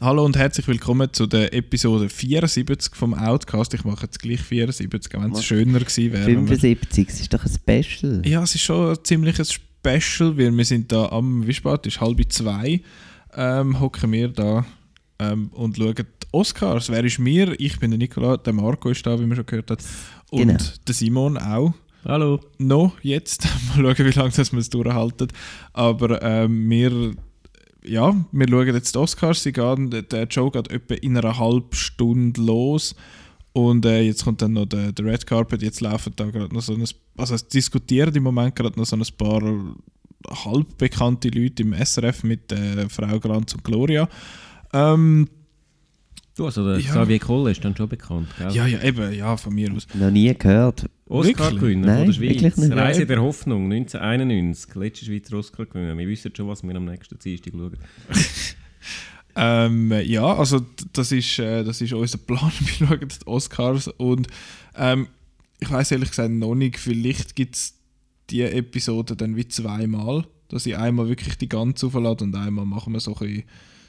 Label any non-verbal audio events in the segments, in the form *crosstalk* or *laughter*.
Hallo und herzlich willkommen zu der Episode 74 vom Outcast. Ich mache jetzt gleich 74, wenn es schöner gewesen wäre. 75, das ist doch ein Special. Ja, es ist schon ein ziemliches Special, weil wir sind da am, wie spät ist, halb zwei, ähm, hocken wir da ähm, und schauen die Oscars. Wer ist mir? Ich bin der Nikola, der Marco ist da, wie man schon gehört hat. Und Genau. der Simon auch. Hallo. noch jetzt. *laughs* Mal schauen, wie lange das wir es durchhalten. Aber ähm, wir, ja, wir schauen jetzt die Oscars. Sie gehen, der Joe geht etwa in einer halben Stunde los. Und äh, jetzt kommt dann noch der, der Red Carpet. Jetzt laufen da gerade noch so ein, also es diskutieren im Moment gerade noch so ein paar halbbekannte Leute im SRF mit äh, Frau Glanz und Gloria. Ähm, Du, also der Ja. Xavier Kohl ist dann schon bekannt, gell? ja, ja, eben, ja, von mir aus. Noch nie gehört. Oscar-Gewinner Nein, von der Schweiz. wirklich nicht. Reise der Hoffnung, 1991. Letzter Schweizer Oscar-Gewinner. Wir wissen schon, was wir am nächsten Dienstag schauen. *laughs* Ähm, ja, also das ist, äh, das ist unser Plan. *laughs* Wir schauen die Oscars und ähm, ich weiß ehrlich gesagt noch nicht, vielleicht gibt es die Episode dann wie zweimal, dass ich einmal wirklich die ganze auflade und einmal machen wir so ein bisschen,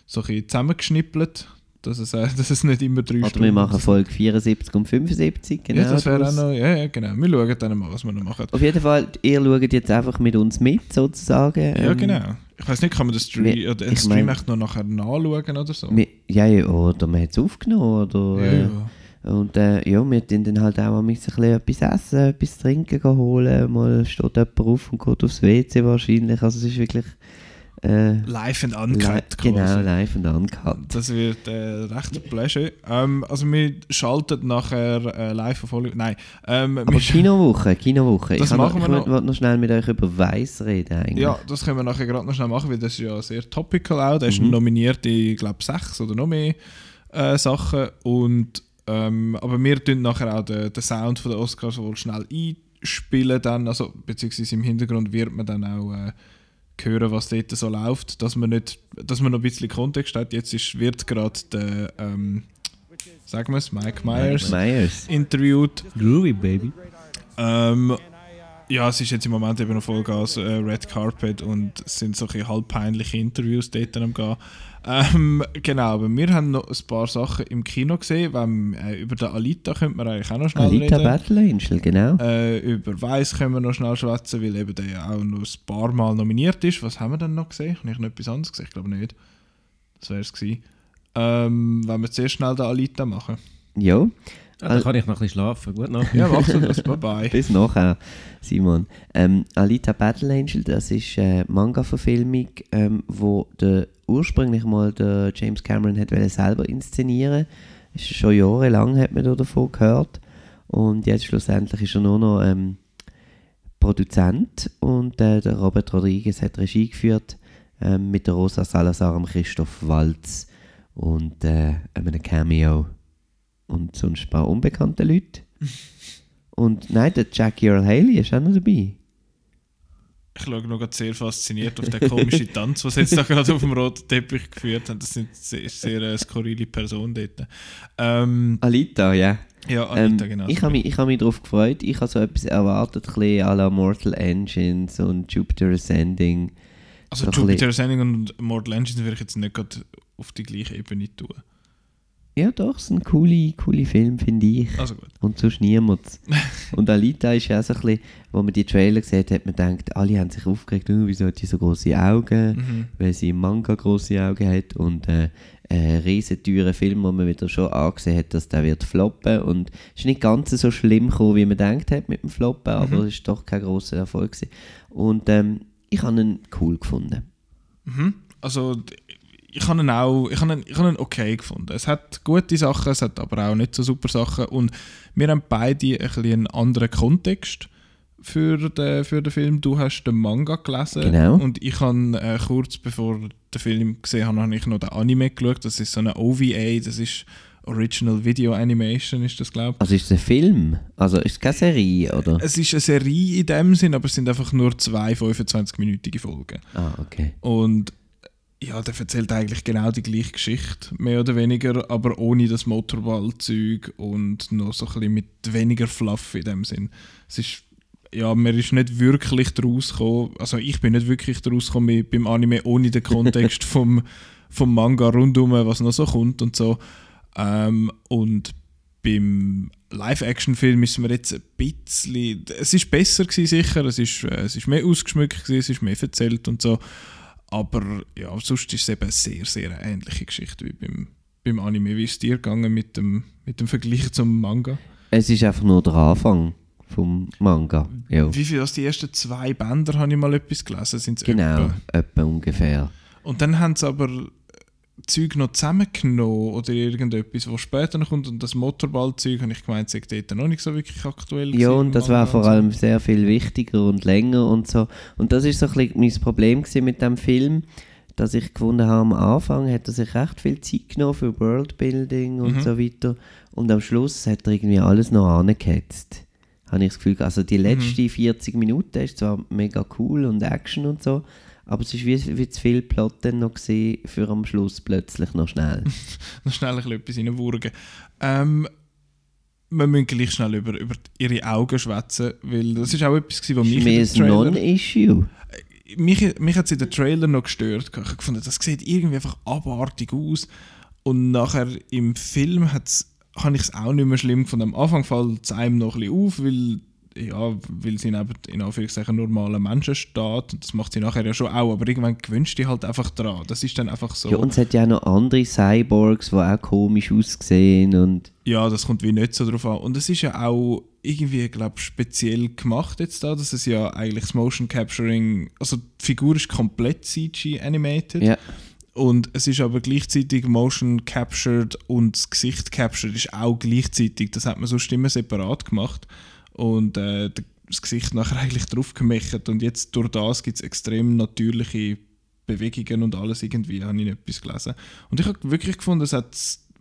so ein bisschen zusammengeschnippelt, dass es, äh, *laughs* dass es nicht immer drei Oder wir machen Folge 74 und 75. Genau Ja, das wäre auch noch, ja, ja, genau. Wir schauen dann mal, was wir noch machen. Auf jeden Fall, ihr schaut jetzt einfach mit uns mit, sozusagen. Ja, Ähm, genau. Ich weiß nicht, kann man den Stream, wir- oder den Stream mein- echt noch nachher nachschauen oder so? wir- Ja, ja, oder man hat es aufgenommen. Oder, ja, äh, ja. Und äh, ja, wir tun dann halt auch mal ein bisschen etwas essen, etwas trinken holen. Mal steht jemand auf und geht aufs WC wahrscheinlich. Also es ist wirklich... Äh, Live and li uncut genau, quasi. live und uncut. Das wird äh, recht ein Pleasure. Ähm, also wir schalten nachher äh, live auf Hollywood. Nein, ähm, Aber Kinowoche, Kinowoche. Das ich machen noch, wir ich noch. schnell mit euch über Weiss reden eigentlich. ja, das können wir nachher gerade noch schnell machen, weil das ist ja sehr topical auch. Der ist Mhm. nominiert in, glaube sechs oder noch mehr äh, Sachen. Und, ähm, aber wir tun nachher auch den, den Sound von der Oscars wohl schnell einspielen dann, also beziehungsweise im Hintergrund wird man dann auch äh, hören, was dort so läuft, dass man nicht, dass man noch ein bisschen Kontext hat. Jetzt ist, wird gerade der, ähm, sagen wir es, Mike Myers Myers. interviewt. Groovy, Baby. Ähm, ja, es ist jetzt im Moment eben noch Vollgas äh, Red Carpet und es sind so ein bisschen halb peinliche Interviews dort am gehen. Ähm, genau, aber wir haben noch ein paar Sachen im Kino gesehen. Wenn, äh, über den Alita könnte man eigentlich auch noch schnell Alita reden. Battle Angel, genau. Äh, über Weiss können wir noch schnell schwätzen, weil eben der ja auch noch ein paar Mal nominiert ist. Was haben wir denn noch gesehen? Habe ich noch etwas anderes gesehen? Ich glaube nicht. Das wäre es gewesen. Ähm, wenn wir zuerst schnell den Alita machen. Ja, Ah, dann kann ich noch ein bisschen schlafen. Gut Nacht. Ja, machst du das. Bye bye. *laughs* bis nachher, Simon. Ähm, Alita Battle Angel, das ist eine Manga-Verfilmung, ähm, wo der ursprünglich mal der James Cameron hat selber inszenieren. Ist schon jahrelang hat man da davon gehört. Und jetzt schlussendlich ist er nur noch ähm, Produzent und äh, der Robert Rodriguez hat Regie geführt ähm, mit der Rosa Salazar, Christoph Waltz und äh, einem Cameo und sonst ein paar unbekannte Leute. Und nein, der Jackie Earl Haley ist auch noch dabei. Ich schaue noch sehr fasziniert auf den komischen *laughs* Tanz, was jetzt da gerade auf dem roten Teppich geführt haben. Das sind sehr, sehr äh, skurrile Personen dort. Ähm, Alita, ja. ja, Ähm, Anita, genau. ich habe mich, ich hab mich darauf gefreut. Ich habe so etwas erwartet, ein bisschen à la Mortal Engines und Jupiter Ascending. also so Jupiter Ascending und Mortal Engines würde ich jetzt nicht auf die gleiche Ebene tun. Ja, doch, es ist ein cooler coole Film, finde ich. Also gut. Und sonst niemand. *laughs* und Alita ist ja auch so ein bisschen, wo man die Trailer gesehen hat, hat man gedacht, alle haben sich aufgeregt, oh, wieso hat die so große Augen, Mhm. weil sie im Manga große Augen hat und äh, ein riesen teurer Film, wo man wieder schon angesehen hat, dass der wird floppen und es ist nicht ganz so schlimm gekommen, wie man gedacht hat mit dem Floppen, aber es ist doch kein großer Erfolg gewesen. Und ähm, ich habe ihn cool gefunden. Mhm. Also ich habe ihn auch, ich habe ihn, ich habe ihn okay gefunden. Es hat gute Sachen, es hat aber auch nicht so super Sachen und wir haben beide ein bisschen einen anderen Kontext für den, für den Film. Du hast den Manga gelesen Genau. und ich habe äh, kurz bevor den Film gesehen habe, habe ich noch den Anime geschaut. Das ist so eine OVA, das ist Original Video Animation, ist das glaube ich. Also ist es ein Film? Also ist es keine Serie, oder? Es ist eine Serie in dem Sinn, aber es sind einfach nur zwei 25-minütige Folgen. Ah, okay. Und ja, der erzählt eigentlich genau die gleiche Geschichte, mehr oder weniger, aber ohne das Motorballzeug und noch so ein bisschen mit weniger Fluff in dem Sinn. Es ist, ja, man ist nicht wirklich daraus gekommen, also ich bin nicht wirklich daraus gekommen mit- beim Anime ohne den Kontext *laughs* vom, vom Manga rundum, was noch so kommt und so. Ähm, und beim Live-Action-Film ist mir jetzt ein bisschen. Es ist besser gewesen, sicher. Es ist, äh, es ist mehr ausgeschmückt, gewesen, es ist mehr erzählt und so. Aber ja, sonst ist es eben eine sehr, sehr ähnliche Geschichte wie beim, beim Anime. Wie ist es dir gegangen mit dem, mit dem Vergleich zum Manga? Es ist einfach nur der Anfang vom Manga. Ja. Wie viel aus die ersten zwei Bänder habe ich mal etwas gelesen? Sind's Genau, etwa? etwa ungefähr. Und dann haben sie aber Zeug noch zusammengenommen oder irgendetwas, was später noch kommt. Und das Motorballzeug, habe ich gemeint, sei dort noch nicht so wirklich aktuell. Ja, und das war vor allem sehr viel wichtiger und länger und so. Und das ist so ein bisschen mein Problem mit dem Film, dass ich gefunden habe, am Anfang hat er sich recht viel Zeit genommen für Worldbuilding und Mhm. so weiter. Und am Schluss hat er irgendwie alles noch angehetzt. Habe ich das Gefühl. Also die letzten 40 Minuten ist zwar mega cool und Action und so, aber es ist wie, wie zu viel Plot dann noch gewesen, für am Schluss plötzlich noch schnell. *laughs* noch schnell ein bisschen etwas reinwurgen. Ähm, wir müssen gleich schnell über, über ihre Augen schwätzen, weil das ist auch etwas, was Das mich ist ein Trailer... Non-Issue. Mich, mich hat es in den Trailer noch gestört. Ich habe gefunden, das sieht irgendwie einfach abartig aus. Und nachher im Film hat's, habe ich es auch nicht mehr schlimm gefunden. Am Anfang fällt es einem noch ein bisschen auf, weil, ja, weil sie neben in Anführungszeichen normalen Menschen steht. Und das macht sie nachher ja schon auch. Aber irgendwann gewöhnst du dich halt einfach dran. Das ist dann einfach so. Ja, und es hat ja auch noch andere Cyborgs, die auch komisch aussehen und Ja, das kommt wie nicht so drauf an. Und es ist ja auch irgendwie, glaube speziell gemacht jetzt da, dass es ja eigentlich das Motion Capturing, also die Figur ist komplett CG animated ja, und es ist aber gleichzeitig Motion Captured und das Gesicht Captured ist auch gleichzeitig. Das hat man sonst immer separat gemacht und äh, das Gesicht nachher eigentlich drauf gemächt und jetzt durch das gibt es extrem natürliche Bewegungen und alles irgendwie, habe ich nicht etwas gelesen. Und ich habe wirklich gefunden, es hat,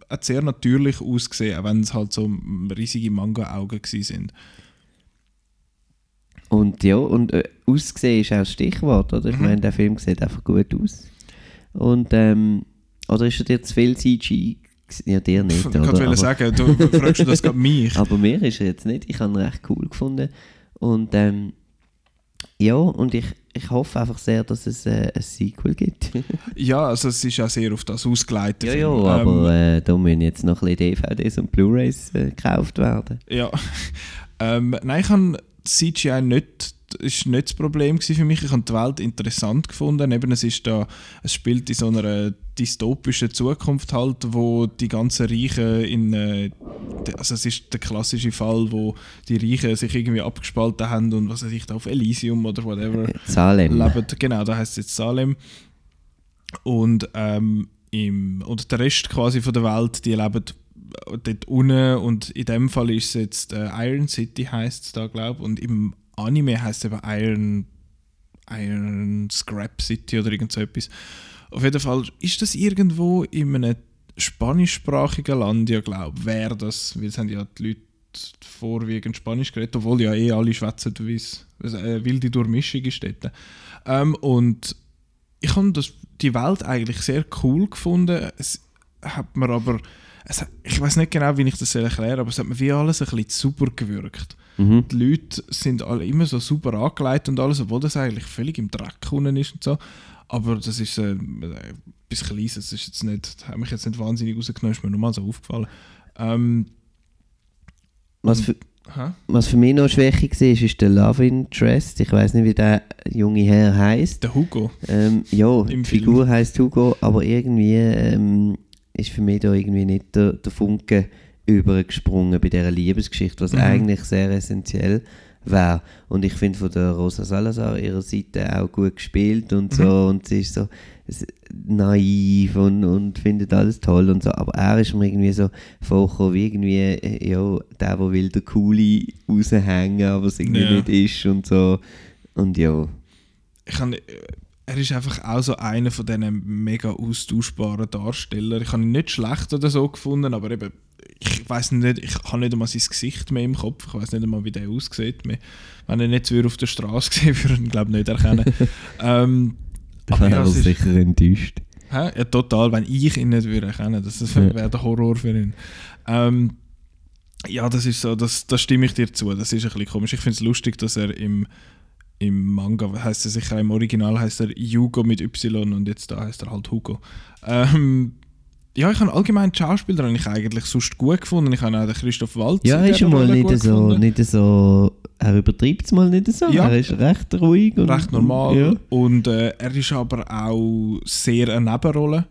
hat sehr natürlich ausgesehen, auch wenn es halt so riesige Manga-Augen sind. und ja, und äh, aussehen ist auch das Stichwort, oder? Ich Mhm. meine, der Film sieht einfach gut aus. Und, ähm, oder ist er dir zu viel CG? Ja, dir nicht, Ich wollte sagen, du fragst du das gerade mich. *laughs* aber mir ist er jetzt nicht. Ich habe ihn recht cool gefunden. Und, ähm, ja, und ich, ich hoffe einfach sehr, dass es äh, ein Sequel gibt. *laughs* Ja, also es ist auch sehr auf das ausgeleitet. ja, ja, aber äh, da müssen jetzt noch ein bisschen DVDs und Blu-Rays äh, gekauft werden. Ja. *laughs* ähm, nein, ich habe CGI nicht, ist nicht das Problem für mich. Ich habe die Welt interessant gefunden. Eben, es, ist da, es spielt in so einer dystopischen Zukunft halt, wo die ganzen Reichen in... Äh, also es ist der klassische Fall, wo die Reichen sich irgendwie abgespalten haben und was weiß ich, da auf Elysium oder whatever Salem. leben. Genau, da heißt es jetzt Salem. Und, ähm, im, und der Rest quasi von der Welt, die leben dort unten und in dem Fall ist es jetzt äh, Iron City heißt es da, glaube ich. Und im Anime heißt eben Iron, Iron Scrap City oder irgend so etwas. Auf jeden Fall ist das irgendwo in einem spanischsprachigen Land, ja glaube wäre das, weil es haben ja die Leute vorwiegend Spanisch geredet, obwohl ja eh alle schwätzen, wie es äh, wilde Durchmischung ist dort. Ähm, und ich habe die Welt eigentlich sehr cool gefunden. Es hat mir aber, es ich weiß nicht genau, wie ich das erklären soll, aber es hat mir wie alles ein bisschen super gewirkt. Mhm. Die Leute sind alle immer so super angelegt und alles, obwohl das eigentlich völlig im Dreck unten ist und so. Aber das ist äh, etwas Kleines, das ist jetzt nicht, hat mich jetzt nicht wahnsinnig rausgenommen, ist mir nur mal so aufgefallen. Ähm, Was für, hä? Was für mich noch Schwäche war, ist, ist der Love Interest. Ich weiß nicht, wie der junge Herr heißt. Der Hugo. Ähm, ja, Im die Figur Film. heißt Hugo, aber irgendwie ähm, ist für mich da irgendwie nicht der, der Funke übergesprungen bei dieser Liebesgeschichte, was Mhm. eigentlich sehr essentiell wäre. Und ich finde von der Rosa Salazar ihrer Seite auch gut gespielt und so. Mhm. Und sie ist so naiv und, und findet alles toll und so. Aber er ist mir irgendwie so vorgekommen, wie irgendwie, äh, ja, der, der will der Coole raushängen, aber es irgendwie Ja. nicht ist und so. Und ja. ich kann, er ist einfach auch so einer von diesen mega austauschbaren Darstellern. Ich habe ihn nicht schlecht oder so gefunden, aber eben, ich weiß nicht, ich habe nicht einmal sein Gesicht mehr im Kopf. Ich weiß nicht einmal, wie der aussieht. Mehr. Wenn er nicht würde auf der Straße *laughs* gesehen, würde ich ihn glaube nicht erkennen. *laughs* ähm, aber wäre ja, er ist- sicher enttäuscht. Hä? Ja, total. Wenn ich ihn nicht würde erkennen, das, das wäre der Horror für ihn. Ähm, ja, das ist so, das, das stimme ich dir zu. Das ist ein bisschen komisch. Ich finde es lustig, dass er im, im Manga heißt er sicher, im Original heißt er Yugo mit Y und jetzt da heißt er halt Hugo. Ähm, ja, ich habe allgemein die Schauspieler habe ich eigentlich sonst gut gefunden. Ich habe auch den Christoph Waltz Ja, ist er mal nicht so, gefunden. nicht so. Er übertreibt es mal nicht so. Ja. Er ist recht ruhig und. recht normal. Ja. Und äh, er ist aber auch sehr eine Nebenrolle.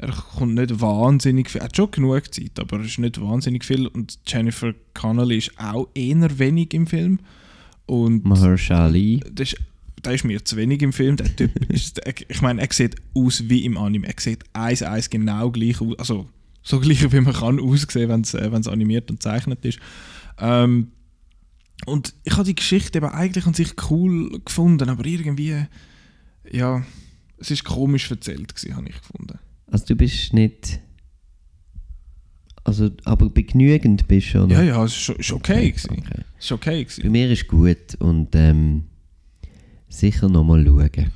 Er kommt nicht wahnsinnig viel. Er hat schon genug Zeit, aber er ist nicht wahnsinnig viel. Und Jennifer Connelly ist auch eher wenig im Film. Und Mahershala Ali. das ist, der ist mir zu wenig im Film. Der Typ *laughs* ist, ich meine, er sieht aus wie im Anime. Er sieht eins eins genau gleich aus. Also so gleich wie man kann aussehen, wenn es äh, wenn's animiert und gezeichnet ist. Ähm, und ich habe die Geschichte eben eigentlich an sich cool gefunden, aber irgendwie, ja, es ist komisch erzählt gewesen, habe ich gefunden. Also du bist nicht. Also, aber begnügend bist du schon. Ja, ja, es ist okay gewesen. okay. Es ist okay Bei mir ist gut und ähm, sicher nochmal schauen.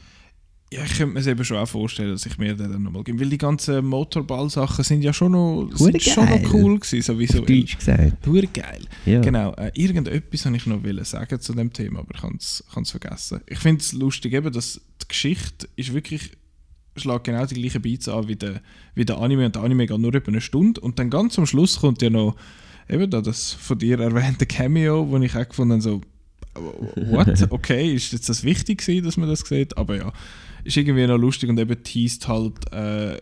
Ja, ich könnte mir es eben schon auch vorstellen, dass ich mir den dann nochmal gebe. Weil die ganzen Motorball-Sachen sind ja schon noch, sind schon noch cool gewesen, sowieso. Auf Deutsch gesagt. Hure geil. Ja. Genau, äh, irgendetwas habe ich noch wollen sagen zu dem Thema, aber ich habe es vergessen. Ich finde es lustig, eben, dass die Geschichte ist wirklich schlägt genau die gleichen Beats an wie der, wie der Anime und der Anime geht nur etwa eine Stunde und dann ganz am Schluss kommt ja noch eben da das von dir erwähnte Cameo, wo ich auch gefunden habe, so what? *laughs* Okay, ist jetzt das wichtig gewesen, dass man das sieht? Aber ja, ist irgendwie noch lustig und eben teast halt äh,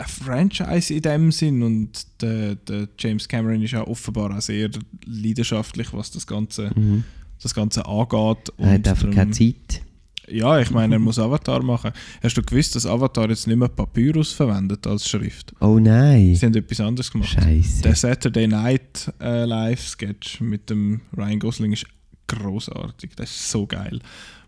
ein Franchise in dem Sinn und der, der James Cameron ist ja offenbar auch sehr leidenschaftlich, was das Ganze, Mhm. das Ganze angeht. Er hat einfach keine Zeit. Ja, ich meine, er muss Avatar machen. Hast du gewusst, dass Avatar jetzt nicht mehr Papyrus verwendet als Schrift? Oh nein. Sie haben etwas anderes gemacht. Scheiße. Der Saturday Night äh, Live-Sketch mit dem Ryan Gosling ist großartig. Das ist so geil.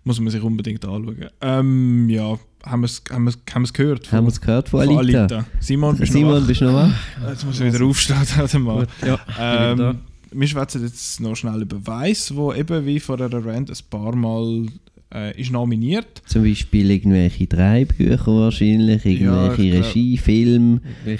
Muss man sich unbedingt anschauen. Ähm, ja, haben wir es haben wir's, haben wir's gehört? Haben wir es gehört von von Alita? Simon, bist du Simon, bist du noch wach? *laughs* Jetzt muss ich wieder aufstehen. *laughs* warte mal. Ja, Ähm, wir schwätzen jetzt noch schnell über Weiss, wo eben wie vorher erwähnt ein paar Mal äh, ist nominiert. Zum Beispiel irgendwelche Drehbücher wahrscheinlich, Ja, irgendwelche ich glaub- Regie, Film, ähm,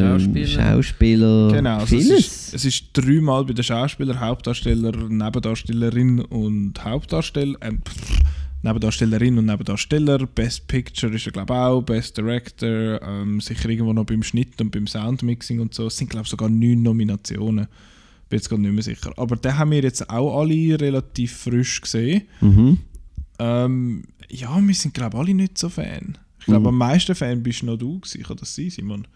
Schauspieler? Schauspieler, Genau, also es, vieles. ist, es ist dreimal bei den Schauspielern, Hauptdarsteller, Nebendarstellerin und Hauptdarsteller. Ähm, pff, Nebendarstellerin und Nebendarsteller. Best Picture ist er, glaube ich, auch. Best Director. Ähm, sicher irgendwo noch beim Schnitt und beim Soundmixing und so. Es sind, glaube ich, sogar neun Nominationen. Bin jetzt gerade nicht mehr sicher. Aber den haben wir jetzt auch alle relativ frisch gesehen. Mhm. Ähm, ja, wir sind, glaube ich, alle nicht so Fan. Ich glaube, Mhm. am meisten Fan bist noch du gewesen. Kann das sein, Simon?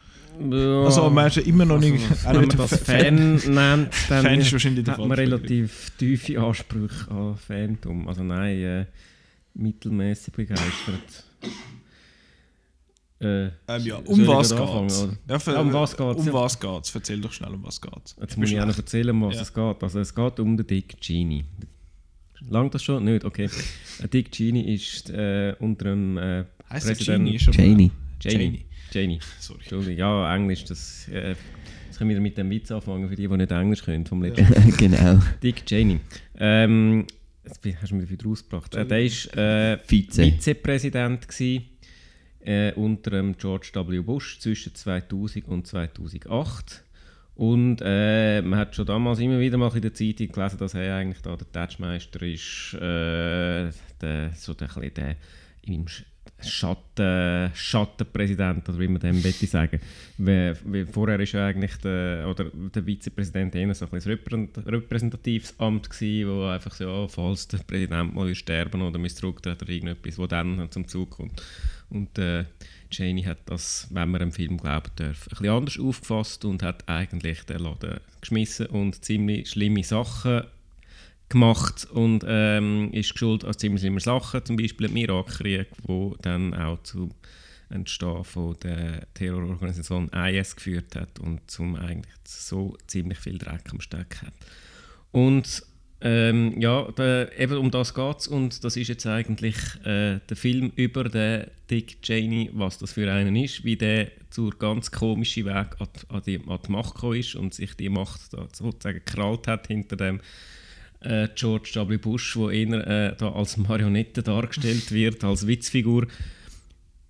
Ja. Also, man ist ja immer noch nicht... *laughs* auch Wenn man das Fan- nennt, *laughs* dann Fan ist wahrscheinlich der hat man relativ tiefe Ansprüche an Phantom. Also nein, äh, mittelmäßig begeistert. Äh, Ähm, ja, um was anfangen, geht's? Ja, für, Ja, um was geht's, Um ja. was geht's? Erzähl doch schnell, um was geht's. Jetzt muss ich auch noch erzählen, um was Ja. es geht. Also es geht um den Dick Genie. Langt das schon? Nicht? Okay. Ein Dick Genie ist äh, unter einem äh, Heißt der Präsident-? Ist Janie. Janie. Janie. Sorry. Entschuldigung, ja, Englisch, das... Äh, jetzt können wir mit dem Witz anfangen, für die, die nicht Englisch können, vom letzten *laughs* genau. Dick Cheney. Ähm, jetzt hast du mich wieder rausgebracht. Äh, der war äh, Vize. Vizepräsident gewesen, äh, unter dem George W. Bush zwischen 2000 und 2008. Und äh, man hat schon damals immer wieder mal in der Zeitung gelesen, dass er eigentlich da der Tatschmeister ist, äh, der, so der, der im Sch- Schatten, Schattenpräsident, oder wie man dem möchte sagen. Weil, weil vorher ist ja eigentlich der, oder der Vizepräsident eher so ein repräsentatives Amt gewesen, wo einfach so, falls der Präsident mal sterben oder zurücktreten oder irgendetwas, wo dann zum Zug kommt. Und äh, Janie hat das, wenn man dem Film glauben darf, ein bisschen anders aufgefasst und hat eigentlich den Laden geschmissen und ziemlich schlimme Sachen gemacht und ähm, ist geschuld an ziemlich schlimme Sachen, zum Beispiel im Irakkrieg, wo dann auch zum Entstehen von der Terrororganisation IS geführt hat und zum eigentlich so ziemlich viel Dreck am Steck hat. Und ähm, ja, der, eben um das geht es und das ist jetzt eigentlich äh, der Film über den Dick Cheney, was das für einen ist, wie der zur ganz komischen Weg an, die- an, die, an die Macht gekommen ist und sich die Macht da sozusagen gekrallt hat hinter dem äh, George W. Bush, wo eher äh, da als Marionette dargestellt *laughs* wird, als Witzfigur.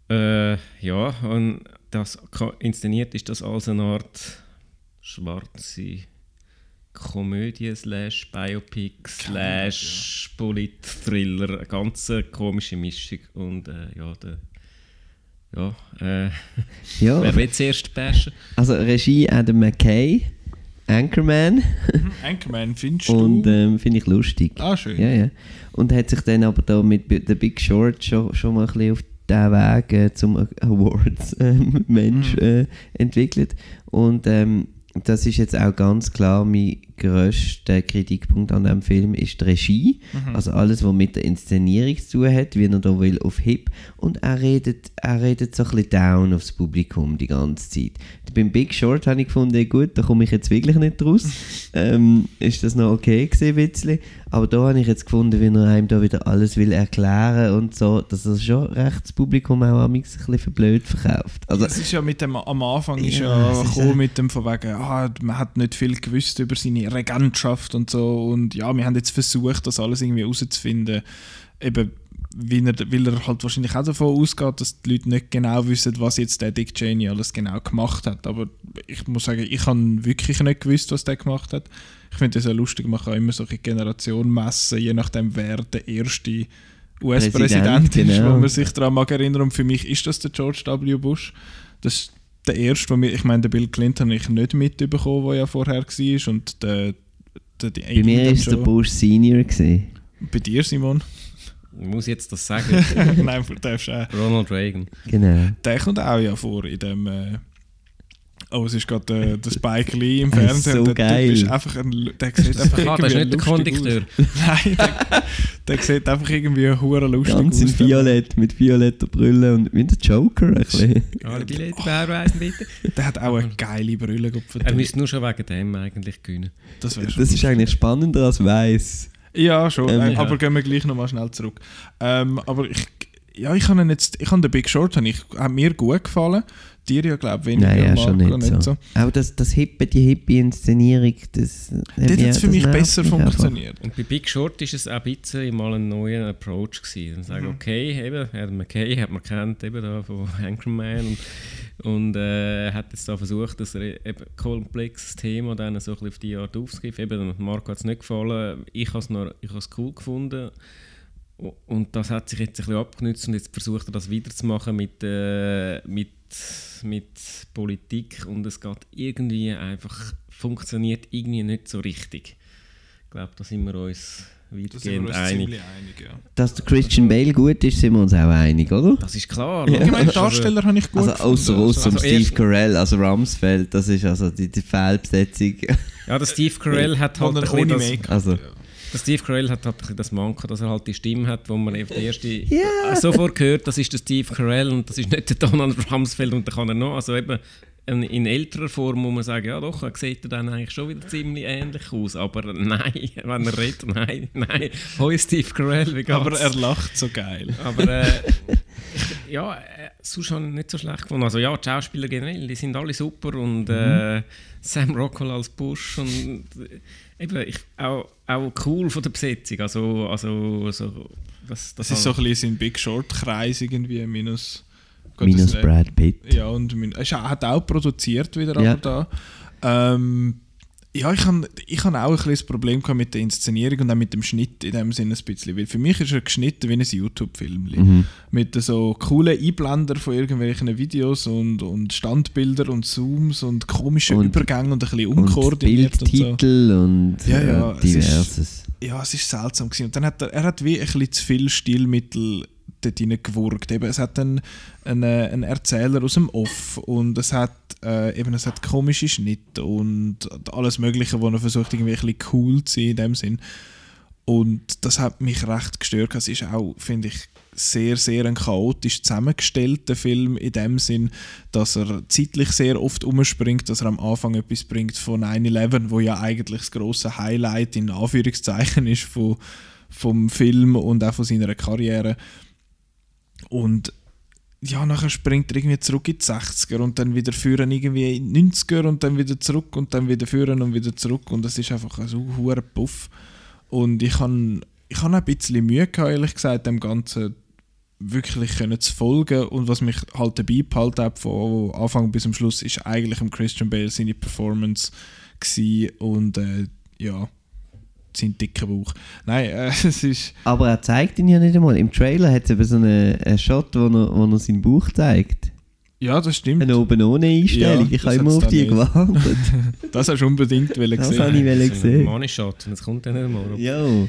Äh, ja, und das inszeniert ist das als eine Art schwarze Komödie slash Biopic slash Polit-Thriller. Eine ganz komische Mischung. Und äh, ja, der, ja, äh, *laughs* Ja, wer will zuerst bashen? also Regie Adam McKay, Anchorman Anchorman, findest und du? ähm, finde ich lustig. ah, schön. Ja, ja. Und hat sich dann aber da mit The Big Short schon, schon mal ein bisschen auf diesen Weg äh, zum Awards-Mensch *laughs* Mhm. äh, entwickelt. Und ähm, das ist jetzt auch ganz klar mein grösster Kritikpunkt an diesem Film, ist die Regie. Mhm. Also alles, was mit der Inszenierung zu tun hat, wie er da will, auf Hip. Und er redet, er redet so ein bisschen down aufs Publikum die ganze Zeit. Beim Big Short habe ich gefunden, gut, da komme ich jetzt wirklich nicht raus. *laughs* ähm, ist das noch okay gewesen, bisschen. Aber da habe ich jetzt gefunden, wie er einem da wieder alles will erklären und so, dass er schon recht das Publikum auch ein bisschen verblöd verkauft. Also, es ist ja mit dem, am Anfang ist Ja, ja, ist ja- mit dem von wegen, ah, man hat nicht viel gewusst über seine Regentschaft und so und ja, wir haben jetzt versucht, das alles irgendwie herauszufinden, eben weil er, weil er halt wahrscheinlich auch davon ausgeht, dass die Leute nicht genau wissen, was jetzt der Dick Cheney alles genau gemacht hat, aber ich muss sagen, ich habe wirklich nicht gewusst, was der gemacht hat. Ich finde das ja lustig, man kann immer solche Generationen messen, je nachdem wer der erste US-Präsident Präsident, ist, genau. wo man sich daran mag erinnern. Und für mich ist das der George W. Bush. Das der erste, wo mir, ich meine, den Bill Clinton habe ich nicht mitbekommen, der ja vorher war. Und der, der, die bei mir war der Bush Senior. Gewesen. Bei dir, Simon? Ich muss jetzt das sagen. *laughs* Nein, du darfst auch. Ronald Reagan. Genau. Der kommt auch ja vor in dem. Äh, oh, es ist gerade äh, der *laughs* Spike Lee im Er ist Fernsehen. so der geil. Typ ist einfach ein, der sieht einfach Ah, das ist irgendwie nicht der Kondukteur. *laughs* Nein, der, der sieht einfach irgendwie hure lustig Ganz in aus. Violett, mit violetter Brille und wie der Joker ein bisschen. Alle Billette bearbeiten bitte. Der hat auch eine geile Brille. Gott Er müsste nur schon wegen dem eigentlich gewinnen. Das Das ist eigentlich spannender als Weiss. Ja, schon. Ähm, äh, ja. Aber gehen wir gleich nochmal schnell zurück. Ähm, aber ich, ja, ich habe jetzt, ich habe den Big Short, ich, hat mir gut gefallen. Dir ja, glaube ich, weniger. Nein, ja, Marco, schon nicht, so. Auch das, das hippe, die hippe Inszenierung, das... Dort hat es für das mich besser mich einfach. funktioniert. Und bei Big Short ist es auch ein bisschen mal ein neuer Approach gewesen. Dann sagen, okay, eben, Adam McKay hat man kennt, eben da von Anchorman und, und äh, hat jetzt da versucht, das eben komplexes Thema dann so ein bisschen auf die Art aufzugreifen. Eben, Marco hat es nicht gefallen, ich habe es cool gefunden. Und das hat sich jetzt ein bisschen abgenützt und jetzt versucht er das weiterzumachen mit, äh, mit, mit Politik und es geht irgendwie einfach, funktioniert irgendwie nicht so richtig. Ich glaube, da sind wir uns Da sind wir weitgehend uns einig. ziemlich einig, ja. Dass der Christian Bale gut ist, sind wir uns auch einig, oder? Das ist klar. Ja. Ich meine, aber- Darsteller habe ich gut Also außer gefunden. außer Also Steve erst- Carell, also Rumsfeld, das ist also die, die Fehlbesetzung. Ja, der Steve Carell *laughs* hat halt ein ohne das, Make-up. Also- ja. Der Steve Carell hat halt das Manko, dass er halt die Stimme hat, wo man auf die erste *laughs* Ja. sofort hört, das ist der Steve Carell und das ist nicht der Donald Rumsfeld und da kann er noch, also eben in älterer Form muss man sagen, ja doch, er sieht dann eigentlich schon wieder ziemlich ähnlich aus, aber nein, *laughs* wenn er redet, nein, nein, hoi Steve Carell, wie geht's? Aber er lacht so geil. Aber äh, ich- ja, äh, sonst habe ich nicht so schlecht gefunden. Also ja, die Schauspieler generell, die sind alle super und äh, Sam Rockwell als Bush und äh, eben ich, auch, auch cool von der Besetzung. Also, also so, das, Das ist so ein bisschen Big Short-Kreis irgendwie, minus... Gott, Minus Brad Pitt. Ja, und er hat auch produziert wieder Ja. aber da. Ähm, ja, ich habe ich auch ein bisschen das Problem gehabt mit der Inszenierung und auch mit dem Schnitt in dem Sinne ein bisschen. Weil für mich ist er geschnitten wie ein YouTube-Film. Mhm. Mit so coolen Einblender von irgendwelchen Videos und, und Standbilder und Zooms und komischen Und- Übergängen und ein bisschen Und unkoordiniert und, so. Bildtitel und, Ja, äh, ja, es ist- diverses. Ja, es ist seltsam gewesen. Und dann hat er, er hat wie ein bisschen zu viel Stilmittel dort hineingewurgt. Eben, es hat einen, einen, einen Erzähler aus dem Off und es hat, äh, eben, es hat komische Schnitte und alles Mögliche, wo er versucht, irgendwie ein bisschen cool zu sein in dem Sinn. Und das hat mich recht gestört. Es ist auch, finde ich, sehr, sehr ein chaotisch zusammengestellter Film in dem Sinn, dass er zeitlich sehr oft umspringt, dass er am Anfang etwas bringt von 9-11, wo ja eigentlich das große Highlight in Anführungszeichen ist von, vom Film und auch von seiner Karriere. Und ja, nachher springt er irgendwie zurück in die 60er und dann wieder führen irgendwie in die 90er und dann wieder zurück und dann wieder führen und wieder zurück und das ist einfach ein so hoher Puff. Und ich habe ich han ein bisschen Mühe gehabt, ehrlich gesagt, dem Ganzen wirklich können zu folgen und was mich halt dabei hat von Anfang bis zum Schluss ist eigentlich im Christian Bale seine Performance gewesen. und äh, ja, seinen dicken Bauch. Nein, äh, *laughs* es ist... Aber er zeigt ihn ja nicht einmal. Im Trailer hat es eben so einen, einen Shot, wo er, wo er seinen Bauch zeigt. Ja, das stimmt. Eine oben ohne Einstellung. Ja, ich das habe immer auf die nicht. gewartet. *laughs* *laughs* Das hast du unbedingt wollen Das sehen. habe ich wollen sehen. Money-Shot, und das kommt dann nicht mal. Jo.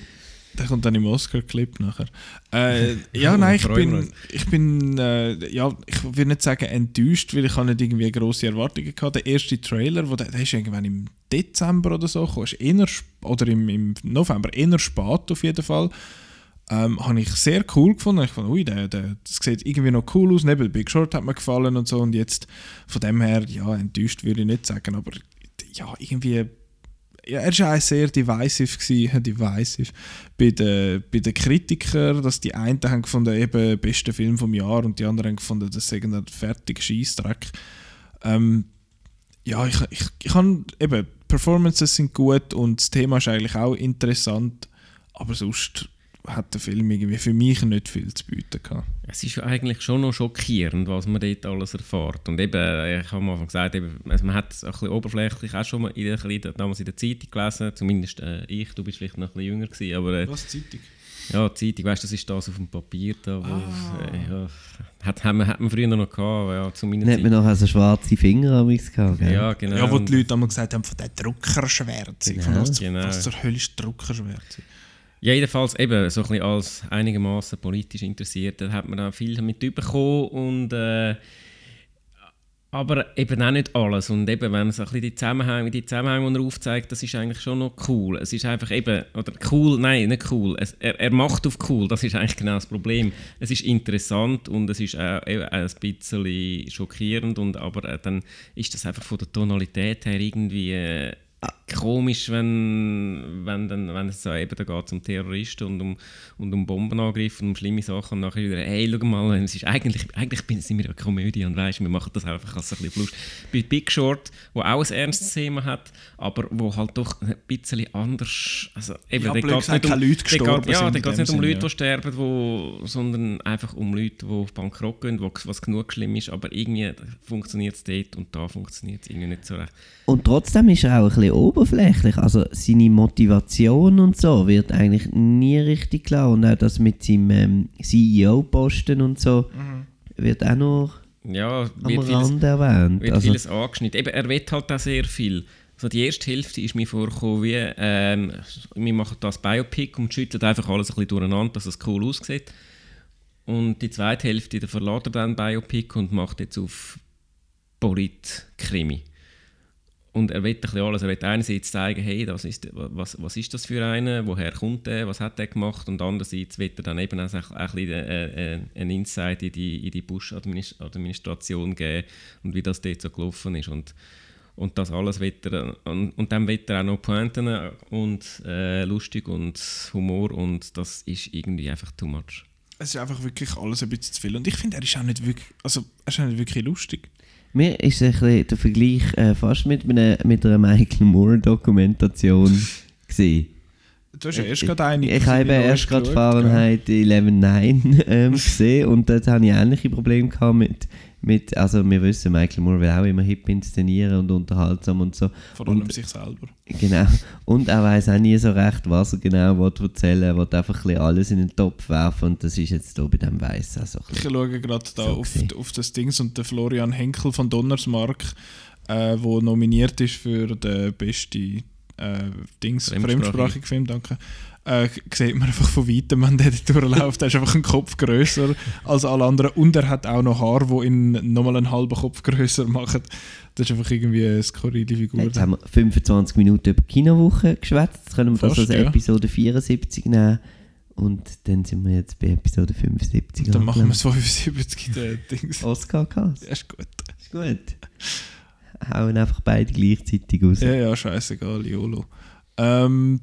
Der kommt dann im Oscar-Clip nachher. Äh, *laughs* ja, nein, ich bin, ich bin äh, ja, ich will nicht sagen enttäuscht, weil ich habe nicht irgendwie grosse Erwartungen hatte. Der erste Trailer, wo der, der ist irgendwann im Dezember oder so gekommen, eher, oder im, im November, eher spät auf jeden Fall. Ähm, habe ich sehr cool gefunden. Ich fand, ui, der, der, das sieht irgendwie noch cool aus. Neben Big Short hat mir gefallen und so. Und jetzt von dem her, ja, enttäuscht würde ich nicht sagen, aber ja, irgendwie ja, er war auch sehr divisive, gewesen, *laughs* divisive bei den, bei den Kritikern, dass die einen haben gefunden, eben bester Film vom Jahr und die anderen haben gefunden, das sei ein fertiger Scheissdreck. Ähm, ja, ich, ich, ich habe eben, Performances sind gut und das Thema ist eigentlich auch interessant, aber sonst hat der Film irgendwie für mich nicht viel zu bieten gehabt. Es ist ja eigentlich schon noch schockierend, was man dort alles erfährt. Und eben, äh, ich habe am Anfang gesagt, eben, also man hat es ein bisschen oberflächlich auch schon mal in der, damals in der Zeitung gelesen, zumindest äh, ich, du bist vielleicht noch ein bisschen jünger gewesen, aber äh, Was, Zeitung? ja, die Zeitung, weißt du, das ist das auf dem Papier da, wo, Ah. äh, ja, hat, hat, man, hat man früher noch gehabt, ja, zu meiner hat man Zeit. nachher so schwarze Finger am gehabt, gell? Ja, genau. Ja, wo die Leute einmal gesagt haben, von der Druckerschwärze. Genau. Von was, Genau. was zur Hölle ist Druckerschwärze? Ja, jedenfalls eben, so ein bisschen als einigermaßen politisch interessiert, da hat man da viel damit bekommen und äh, aber eben auch nicht alles und eben, wenn man so ein bisschen die Zusammenhänge, die Zusammenhänge, die er aufzeigt, das ist eigentlich schon noch cool. Es ist einfach eben, oder cool, nein, nicht cool, es, er, er macht auf cool, das ist eigentlich genau das Problem. Es ist interessant und es ist auch, eben ein bisschen schockierend und aber äh, dann ist das einfach von der Tonalität her irgendwie äh, komisch, wenn, wenn, dann, wenn es so eben da geht um Terroristen und um, und um Bombenangriffe und um schlimme Sachen und nachher wieder, hey, schau mal, es ist eigentlich, eigentlich bin- sind wir eine Komödie und weißt, wir machen das einfach als ein bisschen Plus. Bei Big Short, wo auch ein ernstes Thema hat, aber wo halt doch ein bisschen anders, also eben, Ja, da geht's gesagt, nicht um, keine Leute da geht- gestorben Ja, sind da geht es nicht um Leute, ja. die sterben, wo, sondern einfach um Leute, die auf Bankrott gehen, wo, was genug schlimm ist, aber irgendwie funktioniert es dort und da funktioniert es irgendwie nicht so recht. Und trotzdem ist er auch ein bisschen oberflächlich. Also seine Motivation und so wird eigentlich nie richtig klar. Und auch das mit seinem ähm, CEO-Posten und so wird auch noch Ja, am wird vieles, Rand erwähnt. wird Also, vieles angeschnitten. Eben, er will halt auch sehr viel. Also die erste Hälfte ist mir vorgekommen wie, ähm, wir machen das Biopic und schütteln einfach alles ein bisschen durcheinander, dass es cool aussieht. Und die zweite Hälfte, da verlässt er dann Biopic und macht jetzt auf Polit-Krimi. Und er will ein bisschen alles. Er will einerseits zeigen, hey, das ist, was, was ist das für einer, woher kommt er, was hat er gemacht und andererseits will er dann eben auch ein, bisschen äh, äh, einen Insight in die, in die Bush-Administration geben und wie das dort so gelaufen ist. Und, und das alles will er, und, und dann will er auch noch Pointen und äh, lustig und Humor und das ist irgendwie einfach too much. Es ist einfach wirklich alles ein bisschen zu viel. Und ich finde, er ist auch nicht wirklich, also er ist auch nicht wirklich lustig. Mir ist ein bisschen der Vergleich äh, fast mit, einer, mit einer Michael Moore-Dokumentation *laughs* gesehen. Du hast ja erst gerade eine Ich habe eben gesehen, erst gerade Fahrenheit 11.9 *laughs* ähm, gesehen und dort hatte ich ähnliche Probleme gehabt mit, mit, also wir wissen, Michael Moore will auch immer hip inszenieren und unterhaltsam und so. Vor allem und- sich selber. Genau. Und er weiß auch nie so recht, was er genau will erzählen will. Er will einfach ein alles in den Topf werfen und das ist jetzt hier bei dem Weiss auch so ein Ich schaue gerade da So auf, auf das Dings und der Florian Henkel von Donnersmark, äh, wo nominiert ist für den besten äh, Dings, Fremdsprachig. Film, danke. Äh, sieht man einfach von weitem, wenn der durchläuft, der ist einfach ein Kopf grösser als alle anderen und er hat auch noch Haare, die ihn nochmal einen halben Kopf grösser machen. Das ist einfach irgendwie eine skurrile Figur. Jetzt haben wir 25 Minuten über Kinowoche geschwätzt. Jetzt können wir das Fast, als ja. Episode 74 nehmen. Und dann sind wir jetzt bei Episode 75. Dann machen wir angelangt. 75 der Dings. Oscar-Cast. Ja, ist gut. Ist gut. Hauen einfach beide gleichzeitig raus. Ja, ja, scheißegal, YOLO. Ähm,